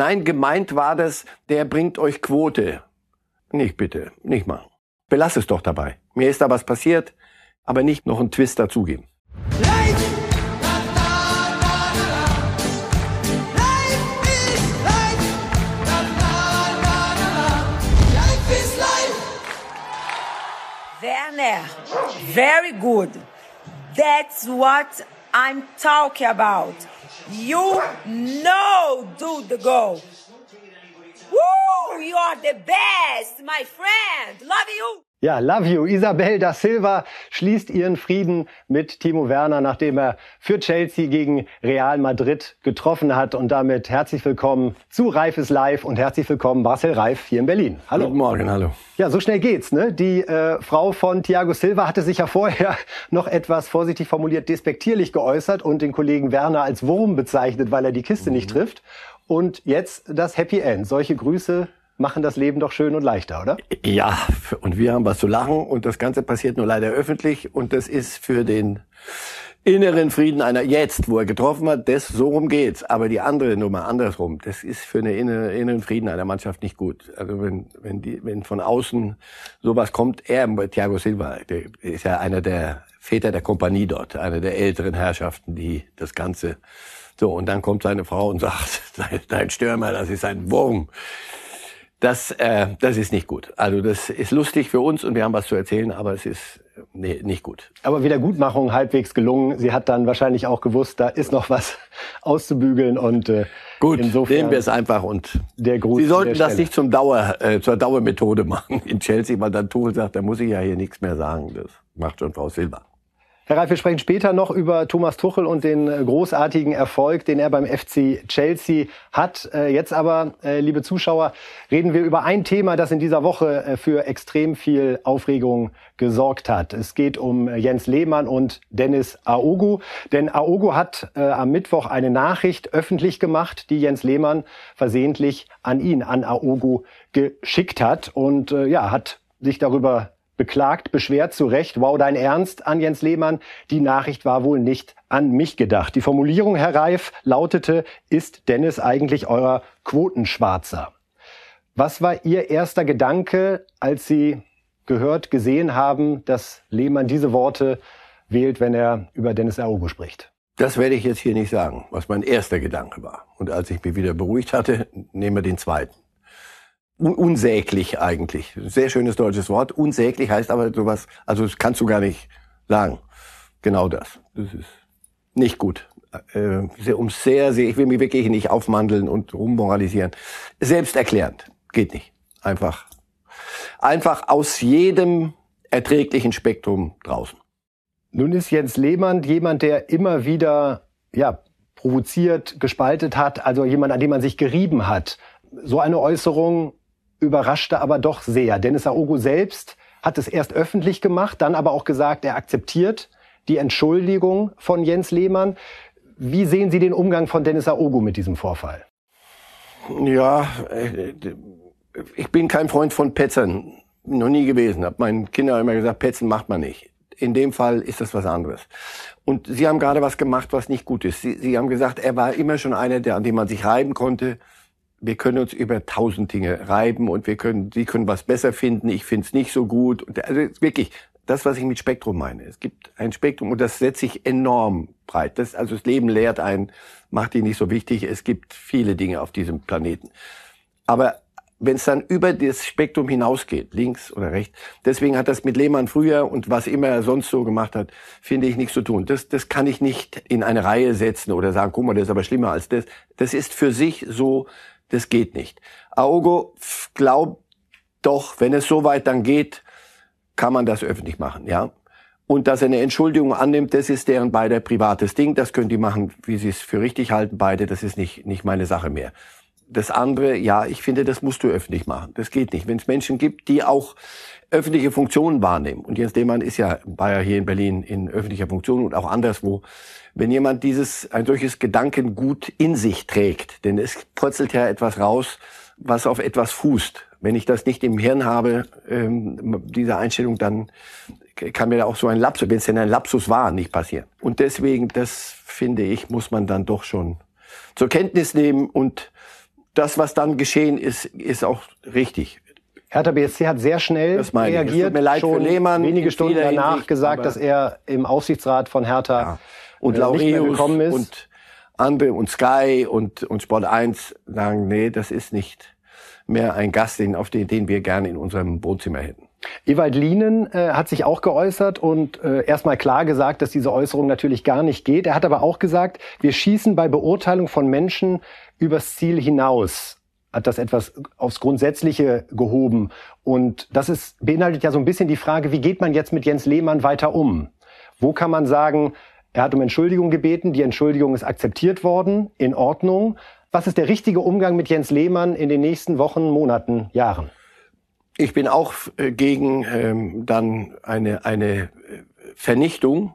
Nein, gemeint war das, der bringt euch Quote. Nicht bitte, nicht machen. Belass es doch dabei. Mir ist da was passiert, aber nicht noch einen Twist dazugeben. Werner, very good. That's what I'm talking about. You know do the goal. Woo! You are the best, my friend. Love you. Ja, love you. Isabel da Silva schließt ihren Frieden mit Timo Werner, nachdem er für Chelsea gegen Real Madrid getroffen hat. Und damit herzlich willkommen zu Reifes Live und herzlich willkommen Marcel Reif hier in Berlin. Hallo. Guten Morgen, hallo. Ja, so schnell geht's. Ne? Die äh, Frau von Thiago Silva hatte sich ja vorher noch etwas vorsichtig formuliert despektierlich geäußert und den Kollegen Werner als Wurm bezeichnet, weil er die Kiste mhm. nicht trifft. Und jetzt das Happy End. Solche Grüße machen das Leben doch schön und leichter, oder? Ja, und wir haben was zu lachen und das Ganze passiert nur leider öffentlich und das ist für den inneren Frieden einer jetzt, wo er getroffen hat, das so rum geht's. Aber die andere Nummer andersrum, das ist für den inneren Frieden einer Mannschaft nicht gut. Also wenn wenn die wenn von außen sowas kommt, er Thiago Silva, der ist ja einer der Väter der Kompanie dort, einer der älteren Herrschaften, die das Ganze so und dann kommt seine Frau und sagt, dein Stürmer, das ist ein Wurm das, äh, das ist nicht gut. Also das ist lustig für uns und wir haben was zu erzählen, aber es ist nee, nicht gut. Aber Wiedergutmachung halbwegs gelungen. Sie hat dann wahrscheinlich auch gewusst, da ist noch was auszubügeln und äh, gut. Insofern nehmen wir es einfach und der Gruß Sie sollten das nicht zum Dauer äh, zur Dauermethode machen in Chelsea, weil dann Tuchel sagt, da muss ich ja hier nichts mehr sagen. Das macht schon Frau Silber. Herr Reif, wir sprechen später noch über Thomas Tuchel und den äh, großartigen Erfolg, den er beim FC Chelsea hat. Äh, jetzt aber, äh, liebe Zuschauer, reden wir über ein Thema, das in dieser Woche für extrem viel Aufregung gesorgt hat. Es geht um Jens Lehmann und Dennis Aogo. Denn Aogo hat am Mittwoch eine Nachricht öffentlich gemacht, die Jens Lehmann versehentlich an ihn, an Aogo, geschickt hat. Und ja, hat sich darüber beklagt, beschwert zu Recht, wow, dein Ernst an Jens Lehmann, die Nachricht war wohl nicht an mich gedacht. Die Formulierung, Herr Reif, lautete, ist Dennis eigentlich euer Quotenschwarzer? Was war Ihr erster Gedanke, als Sie gehört, gesehen haben, dass Lehmann diese Worte wählt, wenn er über Dennis Aogo spricht? Das werde ich jetzt hier nicht sagen, was mein erster Gedanke war. Und als ich mich wieder beruhigt hatte, nehmen wir den zweiten unsäglich eigentlich. Sehr schönes deutsches Wort. Unsäglich heißt aber sowas, also das kannst du gar nicht sagen. Genau das. Das ist nicht gut. Äh, sehr, um sehr, sehr, ich will mich wirklich nicht aufmandeln und rummoralisieren. Selbsterklärend. Geht nicht. Einfach, einfach aus jedem erträglichen Spektrum draußen. Nun ist Jens Lehmann jemand, der immer wieder, ja, provoziert, gespaltet hat, also jemand, an dem man sich gerieben hat. So eine Äußerung überraschte aber doch sehr. Dennis Aogo selbst hat es erst öffentlich gemacht, dann aber auch gesagt, er akzeptiert die Entschuldigung von Jens Lehmann. Wie sehen Sie den Umgang von Dennis Aogo mit diesem Vorfall? Ja, äh, ich bin kein Freund von Petzern, noch nie gewesen. Hab meinen Kindern immer gesagt, Petzen macht man nicht. In dem Fall ist das was anderes. Und Sie haben gerade was gemacht, was nicht gut ist. Sie, Sie haben gesagt, er war immer schon einer, der, an dem man sich reiben konnte wir können uns über tausend Dinge reiben und wir können, Sie können was besser finden, ich finde es nicht so gut. Also wirklich, das, was ich mit Spektrum meine. Es gibt ein Spektrum und das setzt sich enorm breit. Das, also das Leben lehrt einen, macht ihn nicht so wichtig. Es gibt viele Dinge auf diesem Planeten. Aber wenn es dann über das Spektrum hinausgeht, links oder rechts, deswegen hat das mit Lehmann früher und was immer er sonst so gemacht hat, finde ich nichts zu tun. Das, das kann ich nicht in eine Reihe setzen oder sagen, guck mal, das ist aber schlimmer als das. Das ist für sich so das geht nicht. Aogo glaubt doch, wenn es so weit dann geht, kann man das öffentlich machen, ja. Und dass er eine Entschuldigung annimmt, das ist deren beider privates Ding. Das können die machen, wie sie es für richtig halten, beide. Das ist nicht, nicht meine Sache mehr. Das andere, ja, ich finde, das musst du öffentlich machen. Das geht nicht. Wenn es Menschen gibt, die auch öffentliche Funktionen wahrnehmen. Und Jens Lehmann ist ja, war ja hier in Berlin in öffentlicher Funktion und auch anderswo. Wenn jemand dieses, ein solches Gedankengut in sich trägt, denn es purzelt ja etwas raus, was auf etwas fußt. Wenn ich das nicht im Hirn habe, ähm, diese Einstellung, dann kann mir da auch so ein Lapsus, wenn es denn ein Lapsus war, nicht passieren. Und deswegen, das finde ich, muss man dann doch schon zur Kenntnis nehmen und das, was dann geschehen ist, ist auch richtig. Hertha BSC hat sehr schnell reagiert. Es tut mir leid schon für Lehmann wenige Stunden danach Hinsicht, gesagt, dass er im Aufsichtsrat von Hertha ja. und äh, nicht mehr gekommen ist. Und andere und Sky und, und Sport 1 sagen, nee, das ist nicht mehr ein Gast, den, auf den, den wir gerne in unserem Wohnzimmer hätten. Ewald Lienen äh, hat sich auch geäußert und äh, erstmal klar gesagt, dass diese Äußerung natürlich gar nicht geht. Er hat aber auch gesagt, wir schießen bei Beurteilung von Menschen übers Ziel hinaus hat das etwas aufs Grundsätzliche gehoben. Und das ist, beinhaltet ja so ein bisschen die Frage, wie geht man jetzt mit Jens Lehmann weiter um? Wo kann man sagen, er hat um Entschuldigung gebeten, die Entschuldigung ist akzeptiert worden, in Ordnung. Was ist der richtige Umgang mit Jens Lehmann in den nächsten Wochen, Monaten, Jahren? Ich bin auch äh, gegen ähm, dann eine, eine äh, Vernichtung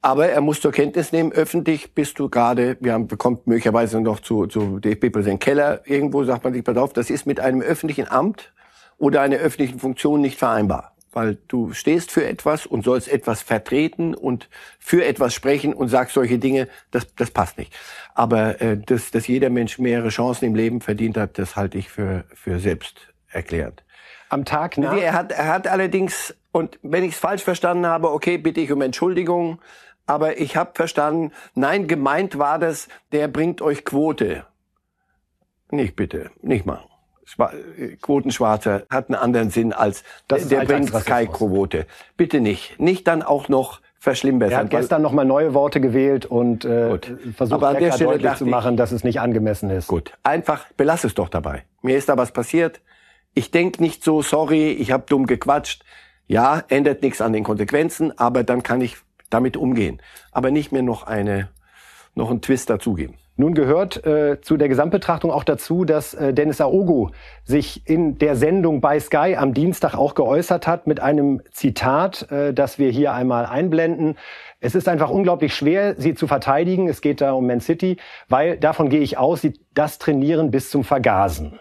aber er muss zur Kenntnis nehmen, öffentlich bist du gerade, wir haben, bekommt möglicherweise noch zu, zu DFB-Präsident Keller, irgendwo sagt man sich, pass auf, das ist mit einem öffentlichen Amt oder einer öffentlichen Funktion nicht vereinbar. Weil du stehst für etwas und sollst etwas vertreten und für etwas sprechen und sagst solche Dinge, das, das passt nicht. Aber äh, dass, dass jeder Mensch mehrere Chancen im Leben verdient hat, das halte ich für, für selbst erklärend. Am Tag nach? Er hat, er hat allerdings, und wenn ich es falsch verstanden habe, okay, bitte ich um Entschuldigung, aber ich habe verstanden, nein, gemeint war das, der bringt euch Quote. Nicht bitte, nicht machen. Quotenschwarzer hat einen anderen Sinn als das der, der bringt keine Quote. Bitte nicht. Nicht dann auch noch verschlimmbessern. Er hat gestern noch mal neue Worte gewählt und äh, versucht Aber an der Stelle deutlich zu machen, dass es nicht angemessen ist. Gut, einfach belass es doch dabei. Mir ist da was passiert. Ich denk nicht so, sorry, ich habe dumm gequatscht. Ja, ändert nichts an den Konsequenzen, aber dann kann ich damit umgehen. Aber nicht mehr noch eine, noch einen Twist dazugeben. Nun gehört äh, zu der Gesamtbetrachtung auch dazu, dass äh, Dennis Aogo sich in der Sendung bei Sky am Dienstag auch geäußert hat mit einem Zitat, äh, das wir hier einmal einblenden. Es ist einfach unglaublich schwer, sie zu verteidigen. Es geht da um Man City, weil davon gehe ich aus, sie das trainieren bis zum Vergasen.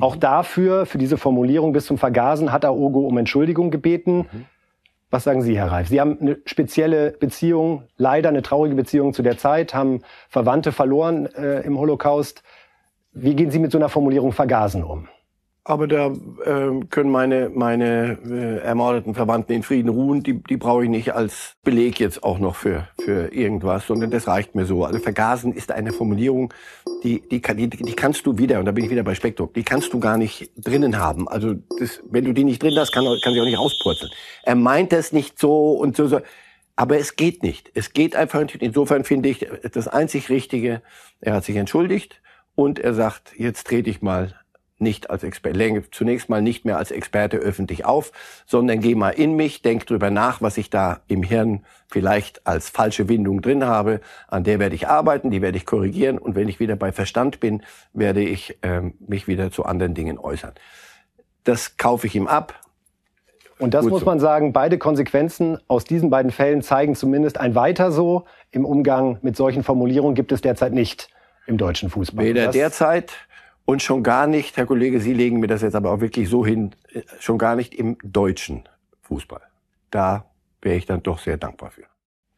Auch dafür, für diese Formulierung bis zum Vergasen, hat Aogo um Entschuldigung gebeten. Mhm. Was sagen Sie, Herr Reif? Sie haben eine spezielle Beziehung, leider eine traurige Beziehung zu der Zeit, haben Verwandte verloren äh, im Holocaust. Wie gehen Sie mit so einer Formulierung Vergasen um? Aber da äh, können meine, meine äh, ermordeten Verwandten in Frieden ruhen. Die, die brauche ich nicht als Beleg jetzt auch noch für, für irgendwas, sondern das reicht mir so. Also vergasen ist eine Formulierung, die, die, die, die kannst du wieder, und da bin ich wieder bei Spektrum, die kannst du gar nicht drinnen haben. Also das, wenn du die nicht drin hast, kann, kann sie auch nicht rauspurzeln. Er meint es nicht so und so, so. Aber es geht nicht. Es geht einfach nicht. Insofern finde ich das einzig Richtige, er hat sich entschuldigt und er sagt, jetzt trete ich mal nicht als Experte, zunächst mal nicht mehr als Experte öffentlich auf, sondern geh mal in mich, denk drüber nach, was ich da im Hirn vielleicht als falsche Windung drin habe. An der werde ich arbeiten, die werde ich korrigieren und wenn ich wieder bei Verstand bin, werde ich ähm, mich wieder zu anderen Dingen äußern. Das kaufe ich ihm ab. Und das Gut muss man sagen, beide Konsequenzen aus diesen beiden Fällen zeigen zumindest ein Weiter so. Im Umgang mit solchen Formulierungen gibt es derzeit nicht im deutschen Fußball. Weder das derzeit und schon gar nicht, Herr Kollege, Sie legen mir das jetzt aber auch wirklich so hin, äh, schon gar nicht im deutschen Fußball. Da wäre ich dann doch sehr dankbar für.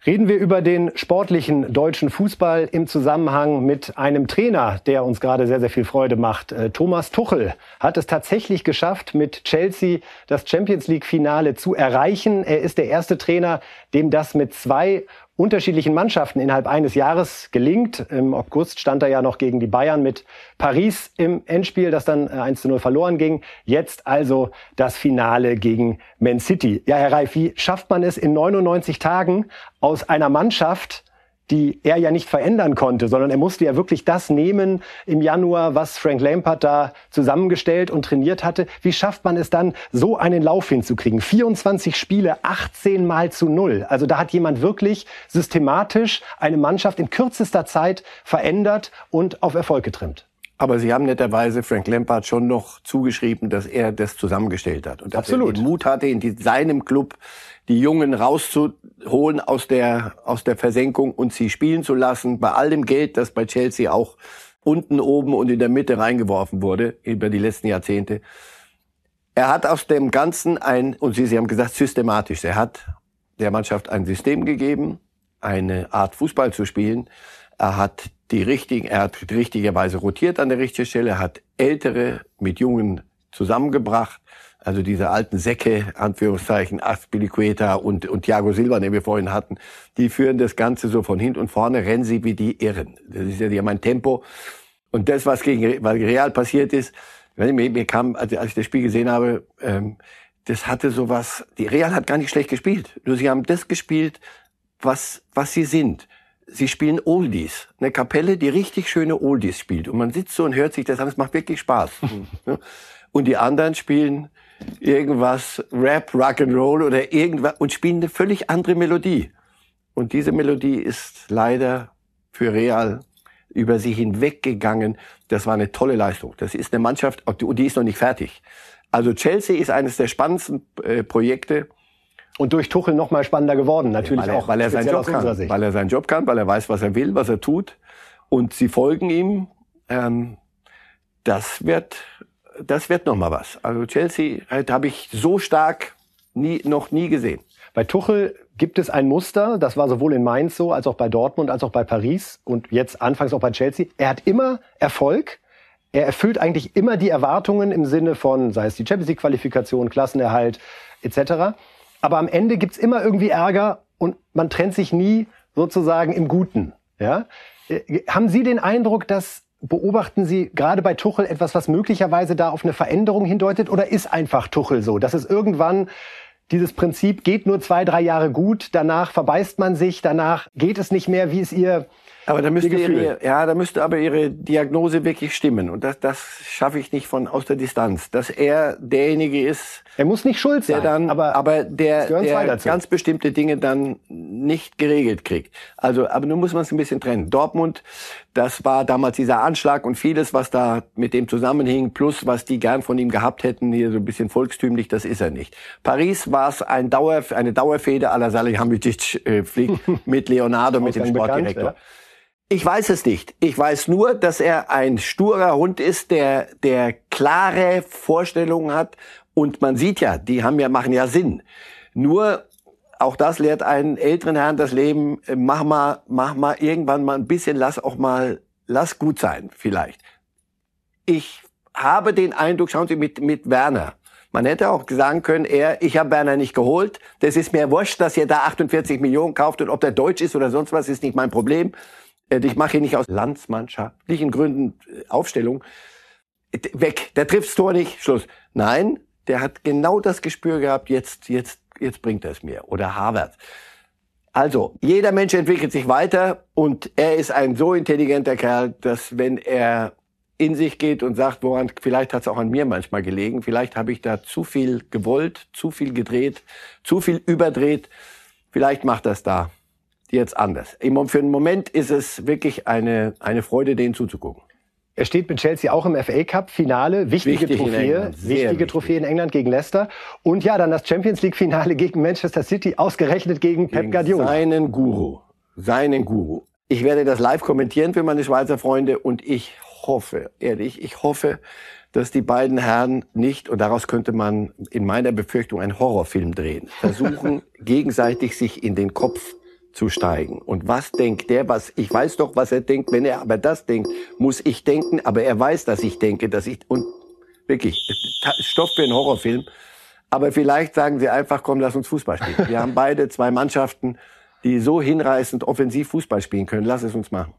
Reden wir über den sportlichen deutschen Fußball im Zusammenhang mit einem Trainer, der uns gerade sehr, sehr viel Freude macht. Äh, Thomas Tuchel hat es tatsächlich geschafft, mit Chelsea das Champions League Finale zu erreichen. Er ist der erste Trainer, dem das mit zwei unterschiedlichen Mannschaften innerhalb eines Jahres gelingt. Im August stand er ja noch gegen die Bayern mit Paris im Endspiel, das dann 1 äh, zu 0 verloren ging. Jetzt also das Finale gegen Man City. Ja, Herr Reif, wie schafft man es in 99 Tagen aus einer Mannschaft, die er ja nicht verändern konnte, sondern er musste ja wirklich das nehmen im Januar, was Frank Lampard da zusammengestellt und trainiert hatte. Wie schafft man es dann, so einen Lauf hinzukriegen? 24 Spiele, 18 mal zu null. Also da hat jemand wirklich systematisch eine Mannschaft in kürzester Zeit verändert und auf Erfolg getrimmt. Aber Sie haben netterweise Frank Lampard schon noch zugeschrieben, dass er das zusammengestellt hat und dass Absolut. er den Mut hatte, in seinem Club die Jungen rauszuholen aus der, aus der Versenkung und sie spielen zu lassen, bei all dem Geld, das bei Chelsea auch unten, oben und in der Mitte reingeworfen wurde über die letzten Jahrzehnte. Er hat aus dem Ganzen ein, und Sie, Sie haben gesagt, systematisch, er hat der Mannschaft ein System gegeben, eine Art Fußball zu spielen. Er hat die richtigen, er hat richtigerweise rotiert an der richtigen Stelle, hat Ältere mit Jungen zusammengebracht. Also diese alten Säcke, Anführungszeichen, Aspilicueta und, und Thiago Silva, den wir vorhin hatten, die führen das Ganze so von hinten und vorne, rennen sie wie die Irren. Das ist ja, die haben ein Tempo. Und das, was gegen was Real passiert ist, mir, mir kam, als ich das Spiel gesehen habe, ähm, das hatte sowas, die Real hat gar nicht schlecht gespielt. Nur sie haben das gespielt, was, was sie sind. Sie spielen Oldies. Eine Kapelle, die richtig schöne Oldies spielt. Und man sitzt so und hört sich das an, es macht wirklich Spaß. und die anderen spielen irgendwas, Rap, Rock'n'Roll oder irgendwas und spielen eine völlig andere Melodie. Und diese Melodie ist leider für Real über sie hinweggegangen. Das war eine tolle Leistung. Das ist eine Mannschaft, und die ist noch nicht fertig. Also Chelsea ist eines der spannendsten äh, Projekte. Und durch Tuchel noch mal spannender geworden, natürlich weil er, auch. Weil er seinen Job kann. Weil er seinen Job kann, weil er weiß, was er will, was er tut. Und sie folgen ihm. Ähm, das wird, das wird noch mal was. Also Chelsea halt, habe ich so stark nie, noch nie gesehen. Bei Tuchel gibt es ein Muster, das war sowohl in Mainz so, als auch bei Dortmund, als auch bei Paris und jetzt anfangs auch bei Chelsea. Er hat immer Erfolg. Er erfüllt eigentlich immer die Erwartungen im Sinne von, sei es die Champions League-Qualifikation, Klassenerhalt etc. Aber am Ende gibt's immer irgendwie Ärger und man trennt sich nie sozusagen im Guten. Ja? Äh, haben Sie den Eindruck, dass beobachten Sie gerade bei Tuchel etwas, was möglicherweise da auf eine Veränderung hindeutet? Oder ist einfach Tuchel so, dass es irgendwann dieses Prinzip geht nur zwei, drei Jahre gut, danach verbeißt man sich, danach geht es nicht mehr, wie es ihr aber da müsste ihre, ja, da müsste aber ihre Diagnose wirklich stimmen. Und das, das schaffe ich nicht von aus der Distanz. Dass er derjenige ist. Er muss nicht schuld sein, der dann, aber, aber der, der ganz bestimmte Dinge dann nicht geregelt kriegt. Also, aber nun muss man es ein bisschen trennen. Dortmund, das war damals dieser Anschlag und vieles, was da mit dem zusammenhing, plus was die gern von ihm gehabt hätten, hier so ein bisschen volkstümlich, das ist er nicht. Paris war es ein Dauer, eine Dauerfehde la Salihamidzic äh, fliegt mit Leonardo, mit dem Sportdirektor. Bekannt, ja. Ich weiß es nicht. Ich weiß nur, dass er ein sturer Hund ist, der, der klare Vorstellungen hat. Und man sieht ja, die haben ja, machen ja Sinn. Nur, auch das lehrt einen älteren Herrn das Leben, äh, mach mal, mach mal irgendwann mal ein bisschen, lass auch mal, lass gut sein, vielleicht. Ich habe den Eindruck, schauen Sie, mit, mit Werner. Man hätte auch sagen können, er, ich habe Werner nicht geholt. Das ist mir wurscht, dass ihr da 48 Millionen kauft und ob der deutsch ist oder sonst was, ist nicht mein Problem. Äh, ich mache hier nicht aus landsmannschaftlichen Gründen äh, Aufstellung. Weg, der trifft's Tor nicht, Schluss. Nein, der hat genau das Gespür gehabt, jetzt, jetzt, jetzt bringt er es mir. Oder Harvard. Also, jeder Mensch entwickelt sich weiter und er ist ein so intelligenter Kerl, dass wenn er in sich geht und sagt, woran, vielleicht hat es auch an mir manchmal gelegen, vielleicht habe ich da zu viel gewollt, zu viel gedreht, zu viel überdreht, vielleicht macht das da jetzt anders. Für einen Moment ist es wirklich eine, eine Freude, denen zuzugucken. Er steht mit Chelsea auch im FA Cup Finale, wichtige Wichtig Trophäe, wichtige wichtig. Trophäe in England gegen Leicester und ja, dann das Champions League Finale gegen Manchester City, ausgerechnet gegen, gegen Pep Guardiola. Seinen Guru, seinen Guru. Ich werde das live kommentieren für meine Schweizer Freunde und ich hoffe, ehrlich, ich hoffe, dass die beiden Herren nicht, und daraus könnte man in meiner Befürchtung einen Horrorfilm drehen, versuchen, gegenseitig sich in den Kopf zu steigen. Und was denkt der, was, ich weiß doch, was er denkt, wenn er aber das denkt, muss ich denken, aber er weiß, dass ich denke, dass ich, und wirklich, Stoff für einen Horrorfilm. Aber vielleicht sagen sie einfach, komm, lass uns Fußball spielen. Wir haben beide zwei Mannschaften, die so hinreißend offensiv Fußball spielen können. Lass es uns machen.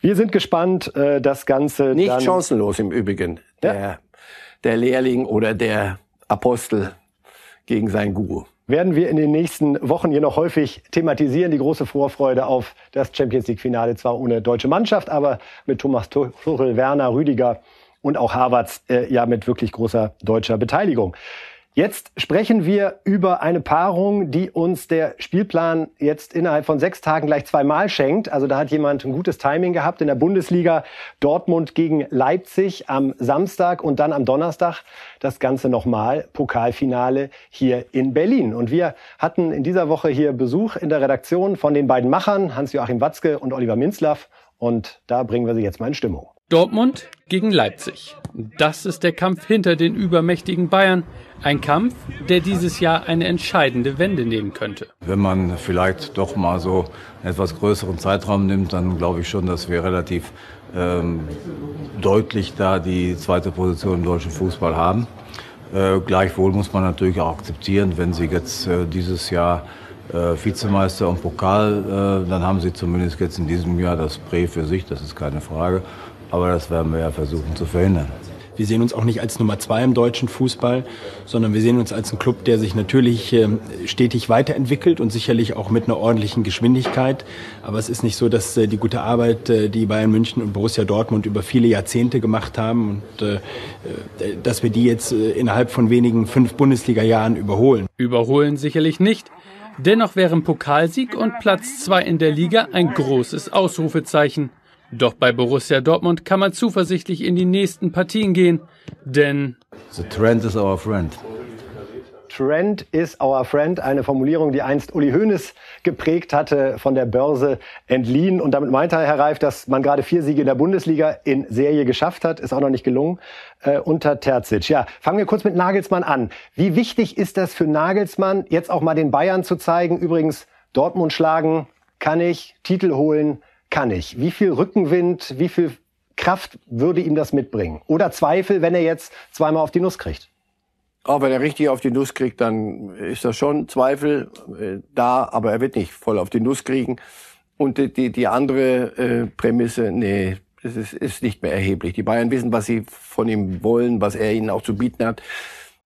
Wir sind gespannt, äh, das Ganze. Nicht dann chancenlos im Übrigen. Der, ja. der Lehrling oder der Apostel gegen seinen Guru werden wir in den nächsten Wochen hier noch häufig thematisieren. Die große Vorfreude auf das Champions League-Finale, zwar ohne deutsche Mannschaft, aber mit Thomas Tuchel, Werner, Rüdiger und auch Harvards äh, ja mit wirklich großer deutscher Beteiligung. Jetzt sprechen wir über eine Paarung, die uns der Spielplan jetzt innerhalb von sechs Tagen gleich zweimal schenkt. Also da hat jemand ein gutes Timing gehabt in der Bundesliga. Dortmund gegen Leipzig am Samstag und dann am Donnerstag das Ganze nochmal Pokalfinale hier in Berlin. Und wir hatten in dieser Woche hier Besuch in der Redaktion von den beiden Machern, Hans-Joachim Watzke und Oliver Minzlaff. Und da bringen wir sie jetzt mal in Stimmung. Dortmund gegen Leipzig. Das ist der Kampf hinter den übermächtigen Bayern. Ein Kampf, der dieses Jahr eine entscheidende Wende nehmen könnte. Wenn man vielleicht doch mal so einen etwas größeren Zeitraum nimmt, dann glaube ich schon, dass wir relativ ähm, deutlich da die zweite Position im deutschen Fußball haben. Äh, gleichwohl muss man natürlich auch akzeptieren, wenn Sie jetzt äh, dieses Jahr äh, Vizemeister und Pokal, äh, dann haben Sie zumindest jetzt in diesem Jahr das Prä für sich, das ist keine Frage. Aber das werden wir ja versuchen zu verhindern. Wir sehen uns auch nicht als Nummer zwei im deutschen Fußball, sondern wir sehen uns als ein Club, der sich natürlich äh, stetig weiterentwickelt und sicherlich auch mit einer ordentlichen Geschwindigkeit. Aber es ist nicht so, dass äh, die gute Arbeit, äh, die Bayern München und Borussia Dortmund über viele Jahrzehnte gemacht haben und dass wir die jetzt innerhalb von wenigen fünf Bundesliga-Jahren überholen. Überholen sicherlich nicht. Dennoch wären Pokalsieg und Platz zwei in der Liga ein großes Ausrufezeichen. Doch bei Borussia Dortmund kann man zuversichtlich in die nächsten Partien gehen, denn The trend is our friend. Trend is our friend, eine Formulierung, die einst Uli Hoeneß geprägt hatte, von der Börse entliehen. Und damit meinte er, Herr Reif, dass man gerade vier Siege in der Bundesliga in Serie geschafft hat. Ist auch noch nicht gelungen äh, unter Terzic. Ja, fangen wir kurz mit Nagelsmann an. Wie wichtig ist das für Nagelsmann, jetzt auch mal den Bayern zu zeigen? Übrigens, Dortmund schlagen kann ich, Titel holen kann ich. Wie viel Rückenwind, wie viel Kraft würde ihm das mitbringen? Oder Zweifel, wenn er jetzt zweimal auf die Nuss kriegt? Auch wenn er richtig auf die Nuss kriegt, dann ist da schon Zweifel äh, da, aber er wird nicht voll auf die Nuss kriegen. Und die, die, die andere äh, Prämisse, nee, das ist, ist nicht mehr erheblich. Die Bayern wissen, was sie von ihm wollen, was er ihnen auch zu bieten hat.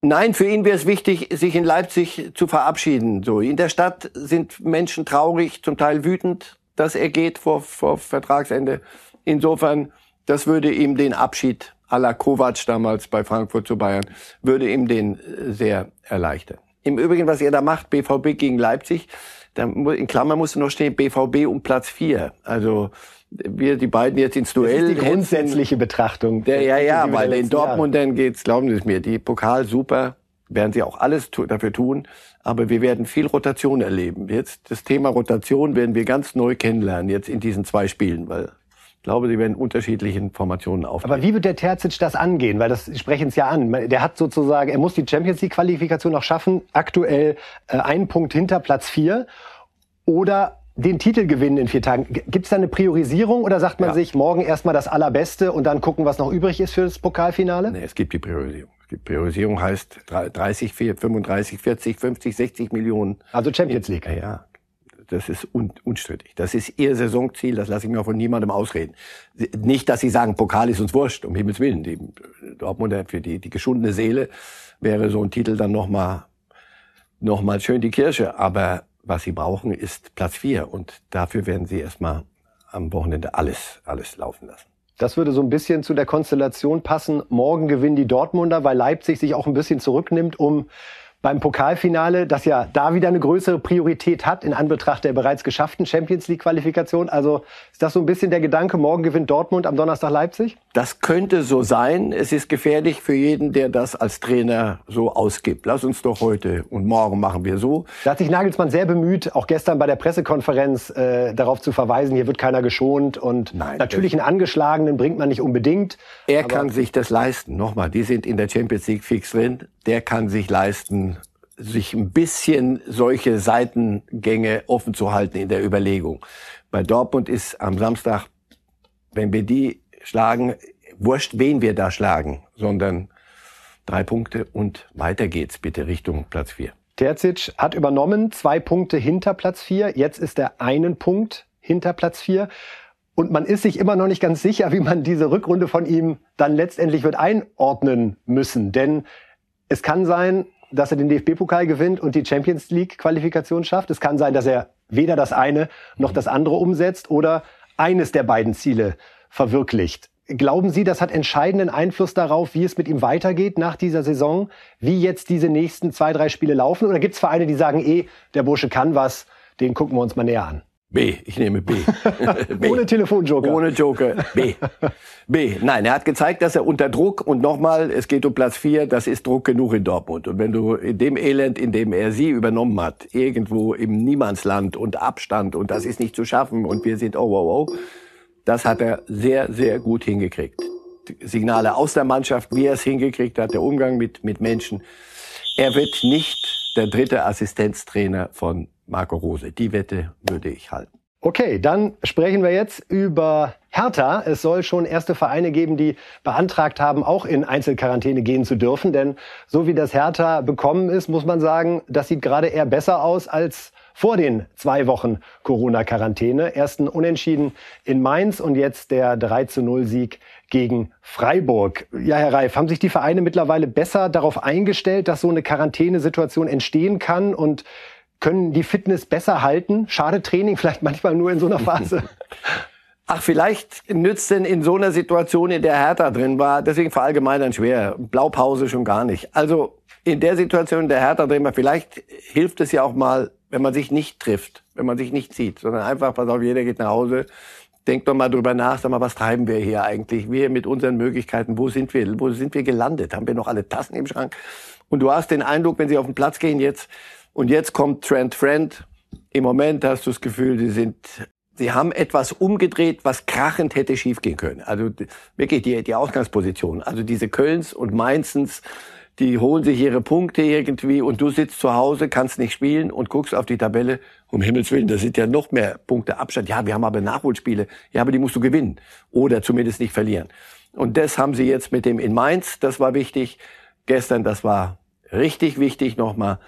Nein, für ihn wäre es wichtig, sich in Leipzig zu verabschieden. So in der Stadt sind Menschen traurig, zum Teil wütend, dass er geht vor, vor Vertragsende. Insofern, das würde ihm den Abschied à la Kovac damals bei Frankfurt zu Bayern, würde ihm den äh, sehr erleichtern. Im Übrigen, was er da macht, BVB gegen Leipzig, da, in Klammer musste noch stehen, BVB um Platz vier. Also wir die beiden jetzt ins Duell. Das ist die grundsätzliche Betrachtung. Der, ja, ja, weil in Dortmund dann geht's, glauben Sie es mir, die Pokal super, werden sie auch alles dafür tun. Aber wir werden viel Rotation erleben. Jetzt das Thema Rotation werden wir ganz neu kennenlernen jetzt in diesen zwei Spielen, weil ich glaube, sie werden unterschiedliche Informationen aufnehmen. Aber wie wird der Terzic das angehen? Weil das sprechen es ja an. Der hat sozusagen, er muss die Champions League Qualifikation noch schaffen. Aktuell äh, einen Punkt hinter Platz vier. Oder den Titel gewinnen in vier Tagen. Gibt es da eine Priorisierung oder sagt man ja. sich morgen erstmal das Allerbeste und dann gucken, was noch übrig ist für das Pokalfinale? Nee, es gibt die Priorisierung. Die Priorisierung heißt 30, 35, 40, 50, 60 Millionen. Also Champions League. Ja, das ist un unstrittig. Das ist ihr Saisonziel, das lasse ich mir von niemandem ausreden. Nicht, dass sie sagen, Pokal ist uns wurscht, um Himmels Willen. Die Dortmunder für die, die geschundene Seele wäre so ein Titel dann nochmal noch mal schön die Kirsche. Aber was sie brauchen, ist Platz vier. Und dafür werden sie erstmal am Wochenende alles, alles laufen lassen. Das würde so ein bisschen zu der Konstellation passen. Morgen gewinnen die Dortmunder, weil Leipzig sich auch ein bisschen zurücknimmt, um beim Pokalfinale, das ja da wieder eine größere Priorität hat in Anbetracht der bereits geschafften Champions League Qualifikation. Also ist das so ein bisschen der Gedanke, morgen gewinnt Dortmund, am Donnerstag Leipzig? Das könnte so sein. Es ist gefährlich für jeden, der das als Trainer so ausgibt. Lass uns doch heute und morgen machen wir so. Da hat sich Nagelsmann sehr bemüht, auch gestern bei der Pressekonferenz äh, darauf zu verweisen, hier wird keiner geschont und Nein, natürlich einen Angeschlagenen bringt man nicht unbedingt. Er kann sich das leisten. Nochmal, die sind in der Champions League fix drin. Der kann sich leisten, sich ein bisschen solche Seitengänge offen zu halten in der Überlegung. Bei Dortmund ist am Samstag, wenn wir die schlagen, wurscht, wen wir da schlagen, sondern drei Punkte und weiter geht's bitte Richtung Platz vier. Terzic hat übernommen, zwei Punkte hinter Platz vier. Jetzt ist er einen Punkt hinter Platz vier. Und man ist sich immer noch nicht ganz sicher, wie man diese Rückrunde von ihm dann letztendlich wird einordnen müssen. Denn es kann sein, dass er den DFB-Pokal gewinnt und die Champions League-Qualifikation schafft. Es kann sein, dass er weder das eine noch das andere umsetzt oder eines der beiden Ziele verwirklicht. Glauben Sie, das hat entscheidenden Einfluss darauf, wie es mit ihm weitergeht nach dieser Saison, wie jetzt diese nächsten zwei, drei Spiele laufen? Oder gibt es Vereine, die sagen, eh, der Bursche kann was, den gucken wir uns mal näher an? B, ich nehme B. B. Ohne Telefonjoker. Ohne Joker. B. B. Nein, er hat gezeigt, dass er unter Druck und nochmal, es geht um Platz vier, das ist Druck genug in Dortmund. Und wenn du in dem Elend, in dem er sie übernommen hat, irgendwo im Niemandsland und Abstand und das ist nicht zu schaffen und wir sind oh, oh, oh, das hat er sehr, sehr gut hingekriegt. Signale aus der Mannschaft, wie er es hingekriegt hat, der Umgang mit, mit Menschen. Er wird nicht der dritte Assistenztrainer von Marco Rose. Die Wette würde ich halten. Okay, dann sprechen wir jetzt über Hertha. Es soll schon erste Vereine geben, die beantragt haben, auch in Einzelquarantäne gehen zu dürfen. Denn so wie das Hertha bekommen ist, muss man sagen, das sieht gerade eher besser aus als vor den zwei Wochen Corona-Quarantäne. Ersten Unentschieden in Mainz und jetzt der 3 zu 0 Sieg gegen Freiburg. Ja, Herr Reif, haben sich die Vereine mittlerweile besser darauf eingestellt, dass so eine Quarantänesituation entstehen kann und können die Fitness besser halten? Schade Training vielleicht manchmal nur in so einer Phase. Ach, vielleicht nützt denn in so einer Situation, in der Hertha drin war, deswegen verallgemeinern schwer, Blaupause schon gar nicht. Also in der Situation, in der Hertha drin war, vielleicht hilft es ja auch mal, wenn man sich nicht trifft, wenn man sich nicht sieht, sondern einfach, pass auf, jeder geht nach Hause, denkt doch mal drüber nach, sag mal, was treiben wir hier eigentlich? Wir mit unseren Möglichkeiten, wo sind wir, wo sind wir gelandet? Haben wir noch alle Tassen im Schrank? Und du hast den Eindruck, wenn sie auf den Platz gehen jetzt, und jetzt kommt Trent Friend. Im Moment hast du das Gefühl, sie sind, sie haben etwas umgedreht, was krachend hätte schiefgehen können. Also wirklich die, die Ausgangsposition. Also diese Kölns und Mainzens, die holen sich ihre Punkte irgendwie und du sitzt zu Hause, kannst nicht spielen und guckst auf die Tabelle. Um Himmels Willen, das sind ja noch mehr Punkte Abstand. Ja, wir haben aber Nachholspiele. Ja, aber die musst du gewinnen. Oder zumindest nicht verlieren. Und das haben sie jetzt mit dem in Mainz, das war wichtig. Gestern, das war richtig wichtig nochmal.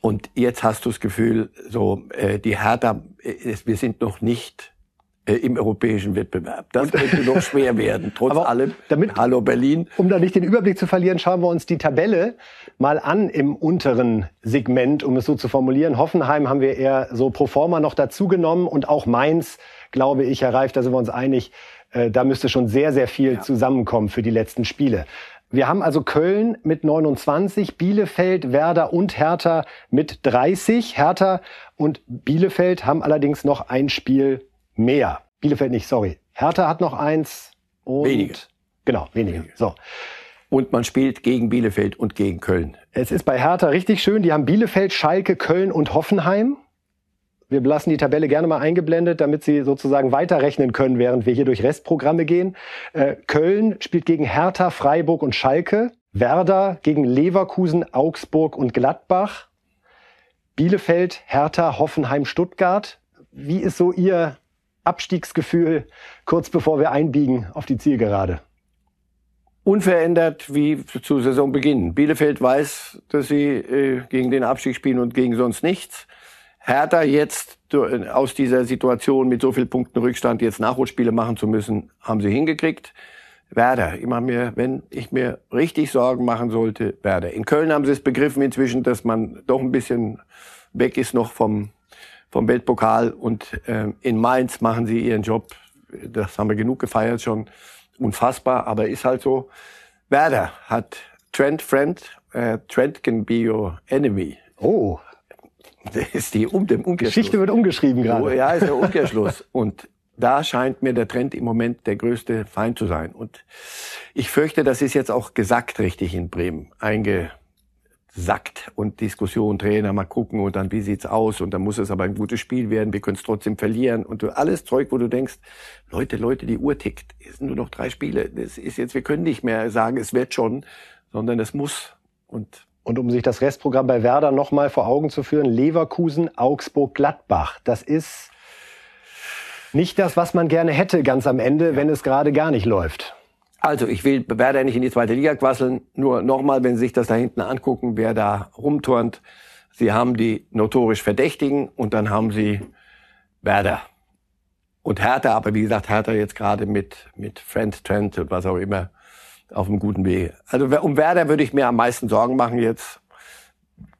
Und jetzt hast du das Gefühl, so äh, die Hertha, äh, wir sind noch nicht im europäischen Wettbewerb. Das könnte noch schwer werden, trotz Aber allem. Damit, Hallo Berlin. Um da nicht den Überblick zu verlieren, schauen wir uns die Tabelle mal an im unteren Segment, um es so zu formulieren. Hoffenheim haben wir eher so pro forma noch dazugenommen und auch Mainz, glaube ich, Herr Reif, da sind wir uns einig, äh, da müsste schon sehr, sehr viel ja. zusammenkommen für die letzten Spiele. Wir haben also Köln mit 29, Bielefeld, Werder und Hertha mit 30. Hertha und Bielefeld haben allerdings noch ein Spiel mehr. Bielefeld nicht, sorry. Hertha hat noch eins und wenige. Genau, wenige. wenige. So. Und man spielt gegen Bielefeld und gegen Köln. Es ist bei Hertha richtig schön. Die haben Bielefeld, Schalke, Köln und Hoffenheim. Wir lassen die Tabelle gerne mal eingeblendet, damit Sie sozusagen weiterrechnen können, während wir hier durch Restprogramme gehen. Äh, Köln spielt gegen Hertha, Freiburg und Schalke. Werder gegen Leverkusen, Augsburg und Gladbach. Bielefeld, Hertha, Hoffenheim, Stuttgart. Wie ist so Ihr Abstiegsgefühl kurz bevor wir einbiegen auf die Zielgerade? Unverändert wie zu Saisonbeginn. Bielefeld weiß, dass sie äh, gegen den Abstieg spielen und gegen sonst nichts. Hertha jetzt aus dieser Situation mit so vielen Punkten Rückstand jetzt Nachholspiele machen zu müssen, haben sie hingekriegt. Werder, mache mir, wenn ich mir richtig Sorgen machen sollte, Werder. In Köln haben sie es begriffen inzwischen, dass man doch ein bisschen weg ist noch vom, vom Weltpokal und äh, in Mainz machen sie ihren Job. Das haben wir genug gefeiert schon. Unfassbar, aber ist halt so. Werder hat Trent Friend, äh, Trent can be your enemy. Oh, das ist die um, dem Umkehrschluss. Geschichte wird umgeschrieben gerade. Ja, ist der Umkehrschluss. Und da scheint mir der Trend im Moment der größte Feind zu sein. Und ich fürchte, das ist jetzt auch gesagt richtig in Bremen, eingesackt und Diskussion, Trainer, mal gucken und dann wie sieht's aus und dann muss es aber ein gutes Spiel werden, wir können es trotzdem verlieren und du, alles Zeug, wo du denkst, Leute, Leute, die Uhr tickt, es sind nur noch drei Spiele, das ist jetzt, wir können nicht mehr sagen, es wird schon, sondern es muss und und um sich das Restprogramm bei Werder nochmal vor Augen zu führen, Leverkusen, Augsburg, Gladbach. Das ist nicht das, was man gerne hätte ganz am Ende, ja. wenn es gerade gar nicht läuft. Also ich will Werder nicht in die zweite Liga quasseln. Nur nochmal, wenn Sie sich das da hinten angucken, wer da rumturnt. Sie haben die notorisch Verdächtigen und dann haben Sie Werder. Und Hertha, aber wie gesagt, Hertha jetzt gerade mit, mit Friend, Trent und was auch immer auf einem guten Weg. Also um Werder würde ich mir am meisten Sorgen machen jetzt.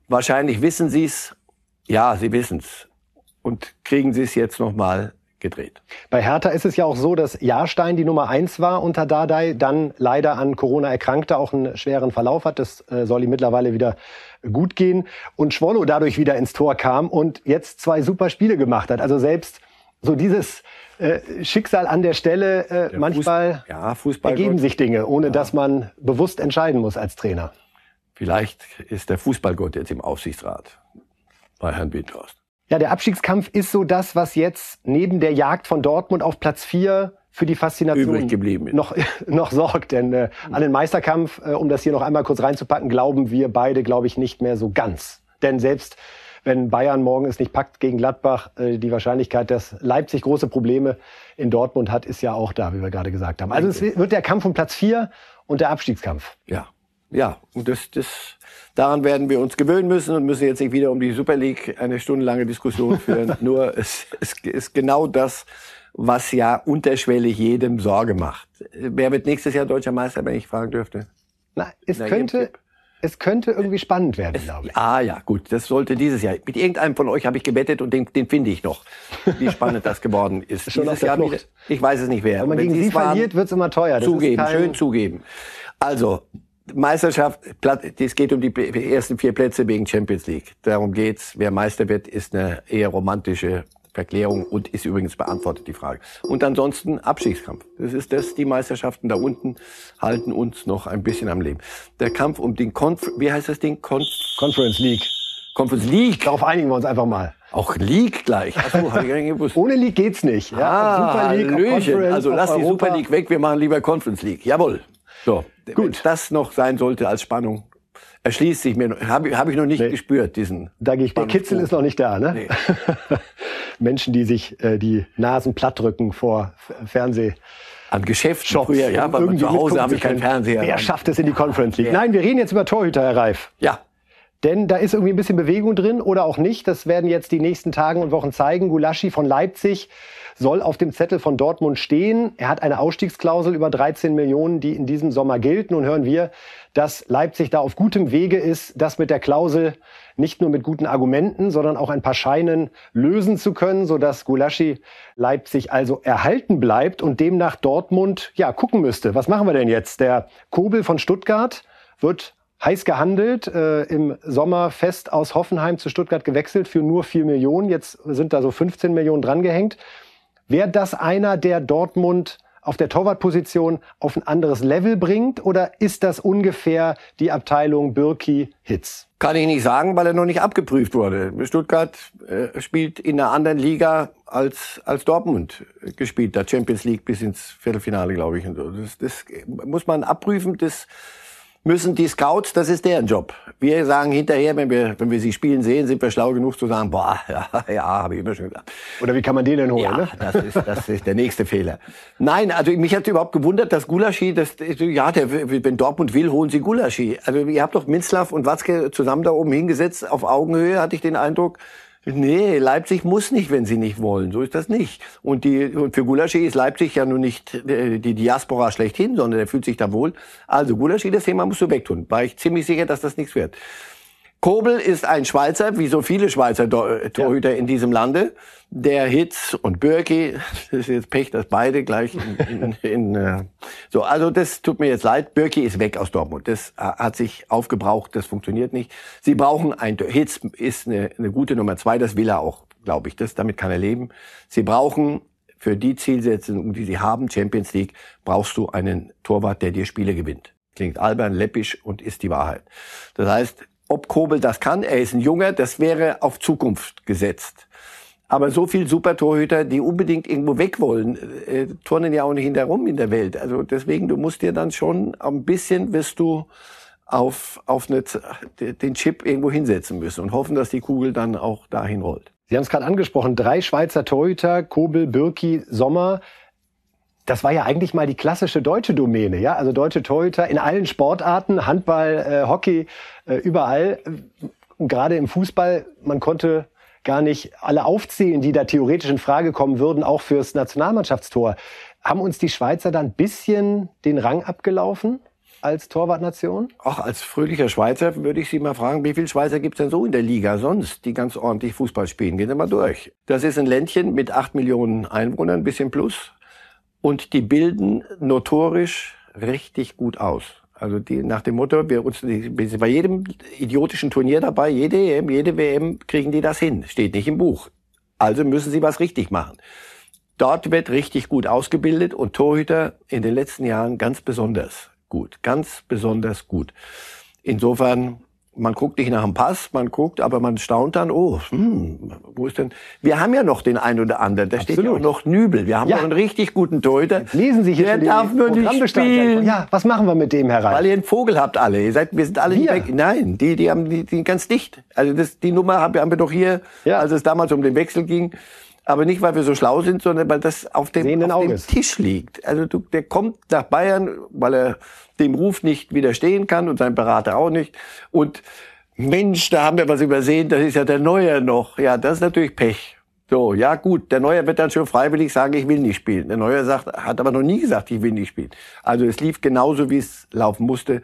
Wahrscheinlich wissen Sie es. Ja, Sie wissen es. Und kriegen Sie es jetzt nochmal gedreht. Bei Hertha ist es ja auch so, dass Jahrstein die Nummer eins war unter Dardai, dann leider an Corona erkrankte, auch einen schweren Verlauf hat. Das äh, soll ihm mittlerweile wieder gut gehen. Und Schwollo dadurch wieder ins Tor kam und jetzt zwei super Spiele gemacht hat. Also selbst so dieses äh, Schicksal an der Stelle, äh, manchmal Fuß, ja, Fußball ergeben sich Dinge, ohne ja. dass man bewusst entscheiden muss als Trainer. Vielleicht ist der Fußballgott jetzt im Aufsichtsrat bei Herrn Windhorst. Ja, der Abstiegskampf ist so das, was jetzt neben der Jagd von Dortmund auf Platz 4 für die Faszination übrig geblieben noch, noch sorgt. Denn äh, an den Meisterkampf, äh, um das hier noch einmal kurz reinzupacken, glauben wir beide, glaube ich, nicht mehr so ganz. Denn selbst wenn Bayern morgen es nicht packt gegen Gladbach, äh, die Wahrscheinlichkeit, dass Leipzig große Probleme in Dortmund hat, ist ja auch da, wie wir gerade gesagt haben. Also es wird der Kampf um Platz vier und der Abstiegskampf. Ja, ja, und das, das, daran werden wir uns gewöhnen müssen und müssen jetzt nicht wieder um die Super League eine stundenlange Diskussion führen. Nur es, es ist genau das, was ja unterschwellig jedem Sorge macht. Wer wird nächstes Jahr deutscher Meister, wenn ich fragen dürfte? Na, es Na, könnte, es könnte irgendwie spannend werden, glaube ich. Ah ja, gut, das sollte dieses Jahr. Mit irgendeinem von euch habe ich gewettet und den, den finde ich noch, wie spannend das geworden ist. Schon dieses Jahr wieder, ich weiß es nicht wer. Wenn man gegen sie verliert, wird es immer teuer. Das zugeben, schön zugeben. Also Meisterschaft, es geht um die ersten vier Plätze wegen Champions League. Darum geht's. Wer Meister wird, ist eine eher romantische Verklärung und ist übrigens beantwortet die Frage. Und ansonsten Abstiegskampf. Das ist das. Die Meisterschaften da unten halten uns noch ein bisschen am Leben. Der Kampf um den Conf wie heißt das Ding? Conf Conference League. Conference League. Darauf einigen wir uns einfach mal. Auch League gleich. Achso, hab ich gar nicht gewusst. Ohne League geht's nicht. Ja, ah, Super League, Hallöchen. Also lass die Super League weg, wir machen lieber Conference League. Jawohl. So, gut. Das noch sein sollte als Spannung, erschließt sich mir, habe hab ich noch nicht nee. gespürt, diesen. Da gehe ich, der Kitzel ist noch nicht da, ne? Nee. Menschen, die sich äh, die Nasen platt drücken vor Fernseh. An Geschäft früher, ja, aber zu Hause habe ich keinen Fernseher. Wer schafft es in die Conference League? Ja. Nein, wir reden jetzt über Torhüter, Herr Reif. Ja. Denn da ist irgendwie ein bisschen Bewegung drin oder auch nicht. Das werden jetzt die nächsten Tage und Wochen zeigen. Gulaschi von Leipzig soll auf dem Zettel von Dortmund stehen. Er hat eine Ausstiegsklausel über 13 Millionen, die in diesem Sommer gilt. Nun hören wir, dass Leipzig da auf gutem Wege ist, das mit der Klausel nicht nur mit guten Argumenten, sondern auch ein paar Scheinen lösen zu können, sodass Gulaschi Leipzig also erhalten bleibt und demnach Dortmund ja gucken müsste. Was machen wir denn jetzt? Der Kobel von Stuttgart wird heiß gehandelt, äh, im Sommer fest aus Hoffenheim zu Stuttgart gewechselt für nur vier Millionen. Jetzt sind da so 15 Millionen drangehängt. Wäre das einer, der Dortmund auf der Torwartposition auf ein anderes Level bringt? Oder ist das ungefähr die Abteilung Birki Hitz? Kann ich nicht sagen, weil er noch nicht abgeprüft wurde. Stuttgart äh, spielt in einer anderen Liga als, als Dortmund gespielt, der Champions League bis ins Viertelfinale, glaube ich. Und so. Das, das muss man abprüfen. Das müssen die Scouts, das ist deren Job. Wir sagen hinterher, wenn wir, wenn wir sie spielen sehen, sind wir schlau genug zu sagen, boah, ja, ja habe ich immer schon gesagt. Oder wie kann man den denn holen? Ja, ne? das, ist, das ist der nächste Fehler. Nein, also mich hat überhaupt gewundert, dass Gulaschi, das, ja, der, wenn Dortmund will, holen sie Gulaschi. Also ihr habt doch Minzlaff und Watzke zusammen da oben hingesetzt, auf Augenhöhe, hatte ich den Eindruck. Nee, Leipzig muss nicht, wenn sie nicht wollen. So ist das nicht. Und, die, und für Gulaschi ist Leipzig ja nun nicht äh, die Diaspora schlechthin, sondern er fühlt sich da wohl. Also Gulaschi, das Thema musst du wegtun. War ich ziemlich sicher, dass das nichts wird. Kobel ist ein Schweizer, wie so viele Schweizer äh, Torhüter ja. in diesem Lande. Der Hitz und Birki, das ist jetzt Pech, dass beide gleich in, in, in äh, so, also das tut mir jetzt leid. Birki ist weg aus Dortmund. Das äh, hat sich aufgebraucht, das funktioniert nicht. Sie brauchen ein Hitz ist eine, eine gute Nummer zwei, das will er auch, glaube ich. Das damit kann er leben. Sie brauchen für die Zielsetzung, die sie haben, Champions League, brauchst du einen Torwart, der dir Spiele gewinnt. Klingt albern, läppisch und ist die Wahrheit. Das heißt, ob Kobel das kann. Er ist ein Junger, das wäre auf Zukunft gesetzt. Aber so viel Supertorhüter, die unbedingt irgendwo weg wollen, äh, turnen ja auch nicht hinterherum in der Welt. Also deswegen, du musst dir dann schon ein bisschen, wirst du auf, auf eine, den Chip irgendwo hinsetzen müssen und hoffen, dass die Kugel dann auch dahin rollt. Sie haben es gerade angesprochen, drei Schweizer Torhüter, Kobel, Birki, Sommer das war ja eigentlich mal die klassische deutsche Domäne, ja, also deutsche Torhüter in allen Sportarten, Handball, äh, Hockey, äh, überall. Und gerade im Fußball, man konnte gar nicht alle aufzählen, die da theoretisch in Frage kommen würden, auch fürs Nationalmannschaftstor. Haben uns die Schweizer dann ein bisschen den Rang abgelaufen? als Torwartnation? Ach, als fröhlicher Schweizer würde ich Sie mal fragen, wie viele Schweizer gibt es denn so in der Liga sonst, die ganz ordentlich Fußball spielen? Gehen Sie mal durch. Das ist ein Ländchen mit acht Millionen Einwohnern, ein bisschen plus. Und die bilden notorisch richtig gut aus. Also die, nach dem Motto, wir uns, wir sind bei jedem idiotischen Turnier dabei, jede EM, jede WM kriegen die das hin. Steht nicht im Buch. Also müssen sie was richtig machen. Dort wird richtig gut ausgebildet und Torhüter in den letzten Jahren ganz besonders gut. Ganz besonders gut. Insofern Man guckt nicht nach dem Pass, man guckt, aber man staunt dann, oh, hm, wo ist denn? Wir haben ja noch den einen oder anderen. Da steht ja auch noch Nübel. Wir haben ja. noch einen richtig guten Torhüter. Jetzt lesen Sie hier Der darf nur nicht spielen. Ja, was machen wir mit dem herein? Weil ihr einen Vogel habt alle. Ihr seid, wir sind alle nicht weg. Nein, die, die haben, die, die ganz dicht. Also das, die Nummer haben wir, haben wir doch hier, ja. als es damals um den Wechsel ging. Aber nicht, weil wir so schlau sind, sondern weil das auf dem, auf dem Tisch liegt. Also du, der kommt nach Bayern, weil er dem Ruf nicht widerstehen kann und sein Berater auch nicht. Und Mensch, da haben wir was übersehen, das ist ja der Neue noch. Ja, das ist natürlich Pech. So, ja gut, der Neue wird dann schon freiwillig sagen, ich will nicht spielen. Der Neue sagt, hat aber noch nie gesagt, ich will nicht spielen. Also es lief genauso, wie es laufen musste.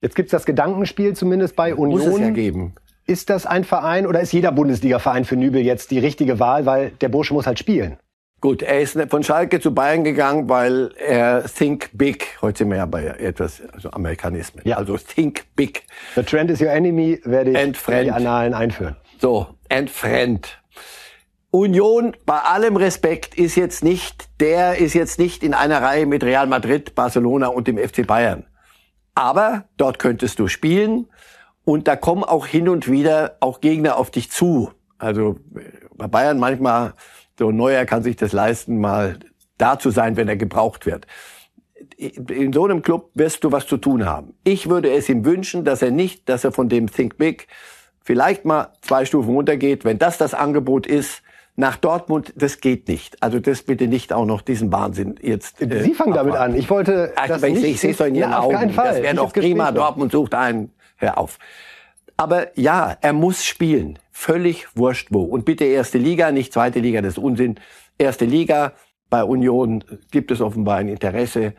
Jetzt gibt's das Gedankenspiel zumindest bei Union. Muss es ja geben. Ist das ein Verein oder ist jeder Bundesliga-Verein für Nübel jetzt die richtige Wahl, weil der Bursche muss halt spielen? Gut, er ist von Schalke zu Bayern gegangen, weil er think big. Heute sind wir ja bei etwas also Amerikanismen. Ja. Also think big. The trend is your enemy, werde ich Entfremd. die Annalen einführen. So, entfremd. Union, bei allem Respekt, ist jetzt nicht, der ist jetzt nicht in einer Reihe mit Real Madrid, Barcelona und dem FC Bayern. Aber dort könntest du spielen und da kommen auch hin und wieder auch Gegner auf dich zu. Also bei Bayern manchmal so Neuer kann sich das leisten, mal da zu sein, wenn er gebraucht wird. In so einem Club wirst du was zu tun haben. Ich würde es ihm wünschen, dass er nicht, dass er von dem Think Big vielleicht mal zwei Stufen runtergeht. Wenn das das Angebot ist, nach Dortmund, das geht nicht. Also das bitte nicht auch noch diesen Wahnsinn jetzt. Äh, Sie fangen damit an. Ich wollte. Ach, das nicht, ich sehe es doch in Ihren Augen. Auf keinen Fall. Das wäre doch prima. Dortmund sucht einen. Hör auf. Aber ja, er muss spielen. Völlig wurscht wo. Und bitte erste Liga, nicht zweite Liga, das ist Unsinn. Erste Liga, bei Union gibt es offenbar ein Interesse.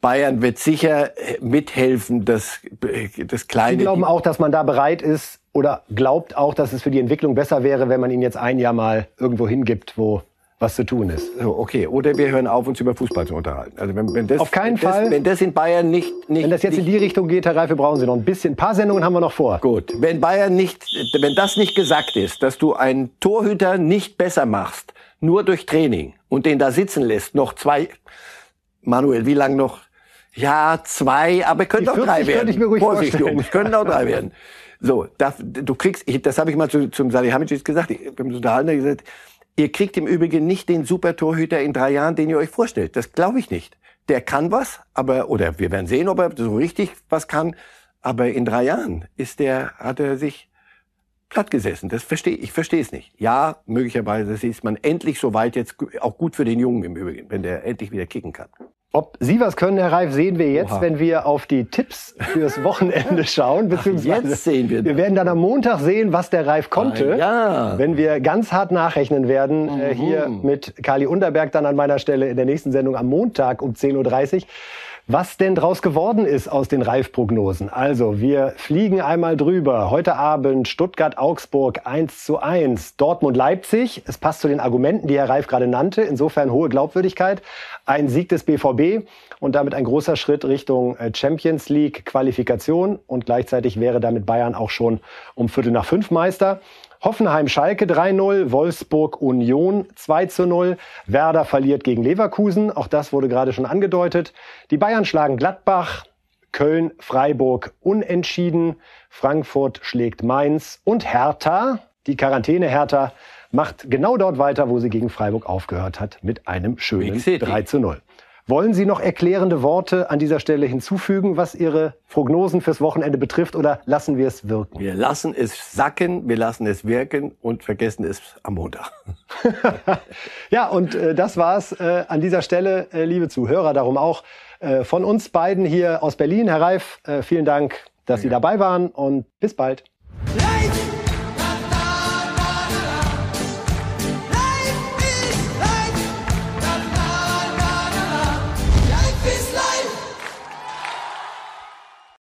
Bayern wird sicher mithelfen, das, das kleine. Sie glauben auch, dass man da bereit ist oder glaubt auch, dass es für die Entwicklung besser wäre, wenn man ihn jetzt ein Jahr mal irgendwo hingibt, wo was zu tun ist. So, okay, oder wir hören auf, uns über Fußball zu unterhalten. Also wenn, wenn das, auf keinen wenn Fall. Das, wenn das in Bayern nicht, nicht wenn das jetzt nicht, in die Richtung geht, Herr Reife, brauchen Sie noch ein bisschen. Ein paar Sendungen haben wir noch vor. Gut, wenn Bayern nicht, wenn das nicht gesagt ist, dass du einen Torhüter nicht besser machst, nur durch Training und den da sitzen lässt, noch zwei. Manuel, wie lang noch? Ja, zwei, aber können auch drei werden. Ich mir ruhig Vorsicht, vorstellen. Jungs, können auch drei werden. So, da, du kriegst, das habe ich mal zu, zum Salihamidzic gesagt, wir haben so unterhalten, gesagt, Ihr kriegt im Übrigen nicht den Super-Torhüter in drei Jahren, den ihr euch vorstellt. Das glaube ich nicht. Der kann was, aber, oder wir werden sehen, ob er so richtig was kann. Aber in drei Jahren ist der, hat er sich platt gesessen. Das verstehe ich, verstehe es nicht. Ja, möglicherweise ist man endlich so weit jetzt, auch gut für den Jungen im Übrigen, wenn der endlich wieder kicken kann. Ob Sie was können, Herr Reif, sehen wir jetzt, Oha. wenn wir auf die Tipps fürs Wochenende schauen. Beziehungsweise Ach, jetzt sehen wir. Wir werden dann am Montag sehen, was der Reif konnte. Ah, ja. Wenn wir ganz hart nachrechnen werden, äh, mhm. hier mit Kali Unterberg dann an meiner Stelle in der nächsten Sendung am Montag um 10.30 Uhr was denn draus geworden ist aus den Reifprognosen. Also, wir fliegen einmal drüber. Heute Abend Stuttgart-Augsburg 1 zu 1. Dortmund-Leipzig. Es passt zu den Argumenten, die Herr Reif gerade nannte. Insofern hohe Glaubwürdigkeit. Ein Sieg des BVB und damit ein großer Schritt Richtung äh, Champions League Qualifikation. Und gleichzeitig wäre damit Bayern auch schon um Viertel nach fünf Meister. Hoffenheim-Schalke 3-0, Wolfsburg-Union 2-0, Werder verliert gegen Leverkusen, auch das wurde gerade schon angedeutet. Die Bayern schlagen Gladbach, Köln, Freiburg unentschieden, Frankfurt schlägt Mainz und Hertha, die Quarantäne Hertha, macht genau dort weiter, wo sie gegen Freiburg aufgehört hat, mit einem schönen 3 0. Wollen Sie noch erklärende Worte an dieser Stelle hinzufügen, was Ihre Prognosen fürs Wochenende betrifft, oder lassen wir es wirken? Wir lassen es sacken, wir lassen es wirken und vergessen es am Montag. ja, und äh, das war's äh, an dieser Stelle, äh, liebe Zuhörer, darum auch äh, von uns beiden hier aus Berlin. Herr Reif, äh, vielen Dank, dass ja. Sie dabei waren und bis bald.